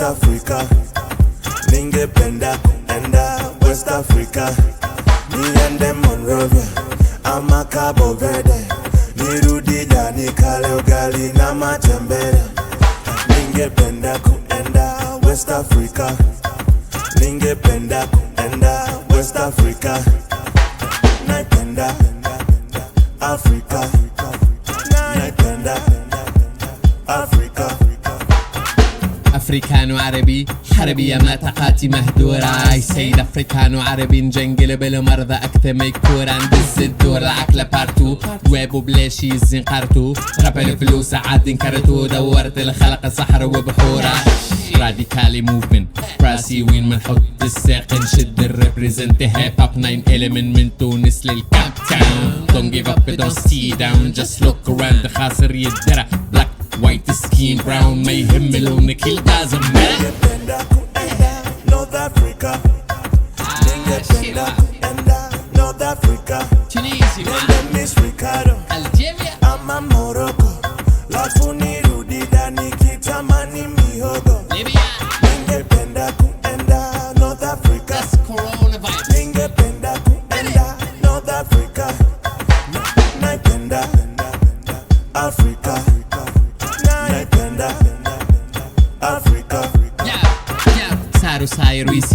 West Africa, ningependa kuenda West Africa, niende Monrovia ama Cabo Verde, nirudi da nikale ugali na matembele. Ningependa kuenda West Africa, ningependa kuenda West Africa, naipenda Afrika, naipenda Afrika. افريكانو عربي حربية ما تقاتي مهدورة اي سيد افريكانو عربي نجنجل بالمرضى اكتم يكورة ندز الدور العقلة بارتو ويبو بلاشي الزين قارتو راب الفلوس عاد انكرتو دورت الخلق صحر وبحورة راديكالي موفمنت راسي وين منحط الساق نشد الريبريزنت هيب اب 9 element من تونس للكاب تاون Don't give up don't see down. Just look around. خاسر يدرى White the skin, brown mayhem, melone kill doesn't matter. North Africa. North Africa. Tunisia. Algeria. I'm a Morocco. Los Unidos.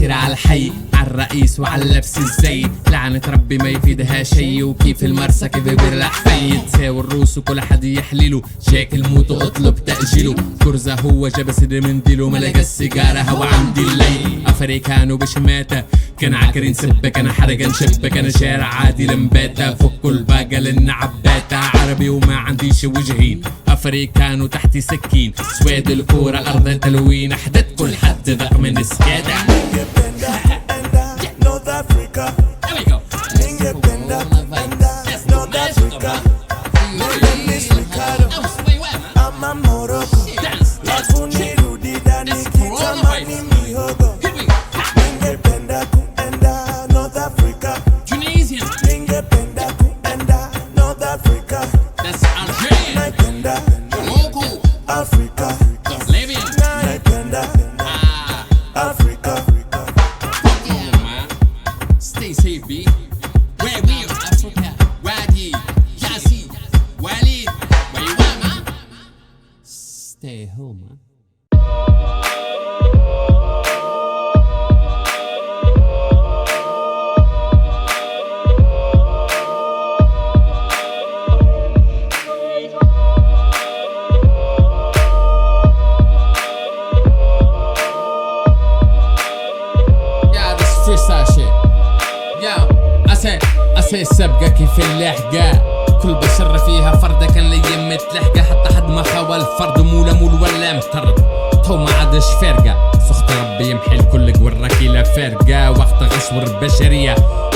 ويصير على الحي على الرئيس وعلى اللبس الزي. لعنة ربي ما يفيدها شي وكيف المرسى كيف بيرلع في تساوي الروس وكل حد يحليله جاك الموت وأطلب تأجيله كرزة هو جاب سد منديله ما لقى السيجارة هوا عندي الليل. أفريكانو بشماتة كان عكرين سبك أنا حرقة نشبك أنا شارع عادي لمباتة فك الباقة لأن عباتة عربي وما عنديش وجهين. أفريكانو تحتي سكين. سواد الكورة أرض تلوين. أحدث كل حد ذق من سكادة Africa. There we go. Independent, North Africa. Stay home, man. Yeah, this freestyle shit. Yeah, أسي أسي السبقة كيف اللحقة كل بشر فيها فردة كان لي متلحقة حتى حد ما خاوى الفرد مو لمول ولا مطرد. تو ما عادش فارقة. سخط ربي يمحي الكل قورك لا فارقة. وقت غصور البشرية.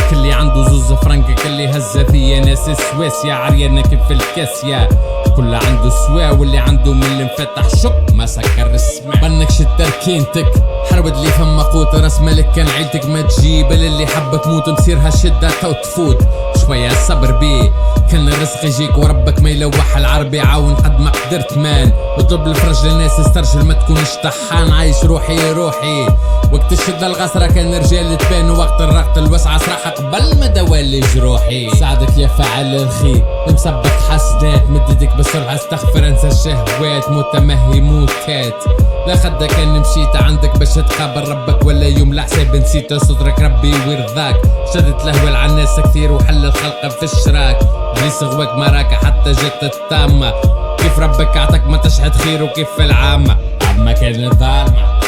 كل عنده زوز فرنك كل هزة فيا ناس سويسيا عريانة كيف الكاسية كل عنده سوا. واللي عنده من اللي انفتح شق ما سكر السماء. بنكش تركينتك حربت لي فما قوت راس ملك كان عيلتك ما تجيب. اللي حب تموت مصيرها شدة تو تفوت. شوية صبر بيه. كان الرزق يجيك وربك ما يلوح. العربي عاون قد ما قدرت مان اطلب الفرج للناس استرجل ما تكونش طحان. عايش روحي روحي. وقت الشدة الغسرة كان رجال تبان. وقت الرقط الوسعة صراحة قبل ما دوالي جروحي ساعدك يا فاعل الخير مسبك حسنات. مددك بسرعة استغفر. انسى الشهوات. متمهي موتات. لا خدك كان مشيت عندك باش تقابل ربك. ولا يوم لحساب نسيت. صدرك ربي ويرضاك. شدت لهوة على الناس كثير. وحل الخلق في الشراك بليس غواك مراك حتى جت التامة كيف ربك عطاك ما تشهد خير وكيف العامة؟ عما كانت ظالمة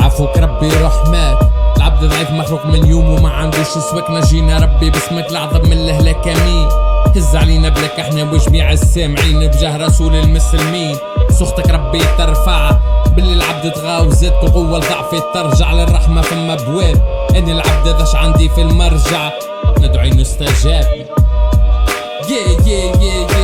عفوك ربي رحمك. العبد ضعيف مخلوق من يوم وما عندوش سواك. نجينا ربي باسمك الأعظم من الهلاك امين هز علينا بلاك إحنا وجميع السامعين بجاه رسول المسلمين. سخطك ربي ترفع. باللي العبد تغاو زادك القوة لضعفي ترجع. للرحمة فما بواب. اني العبد ذاش عندي في المرجع. ندعي نستجاب. Yeah, yeah, yeah,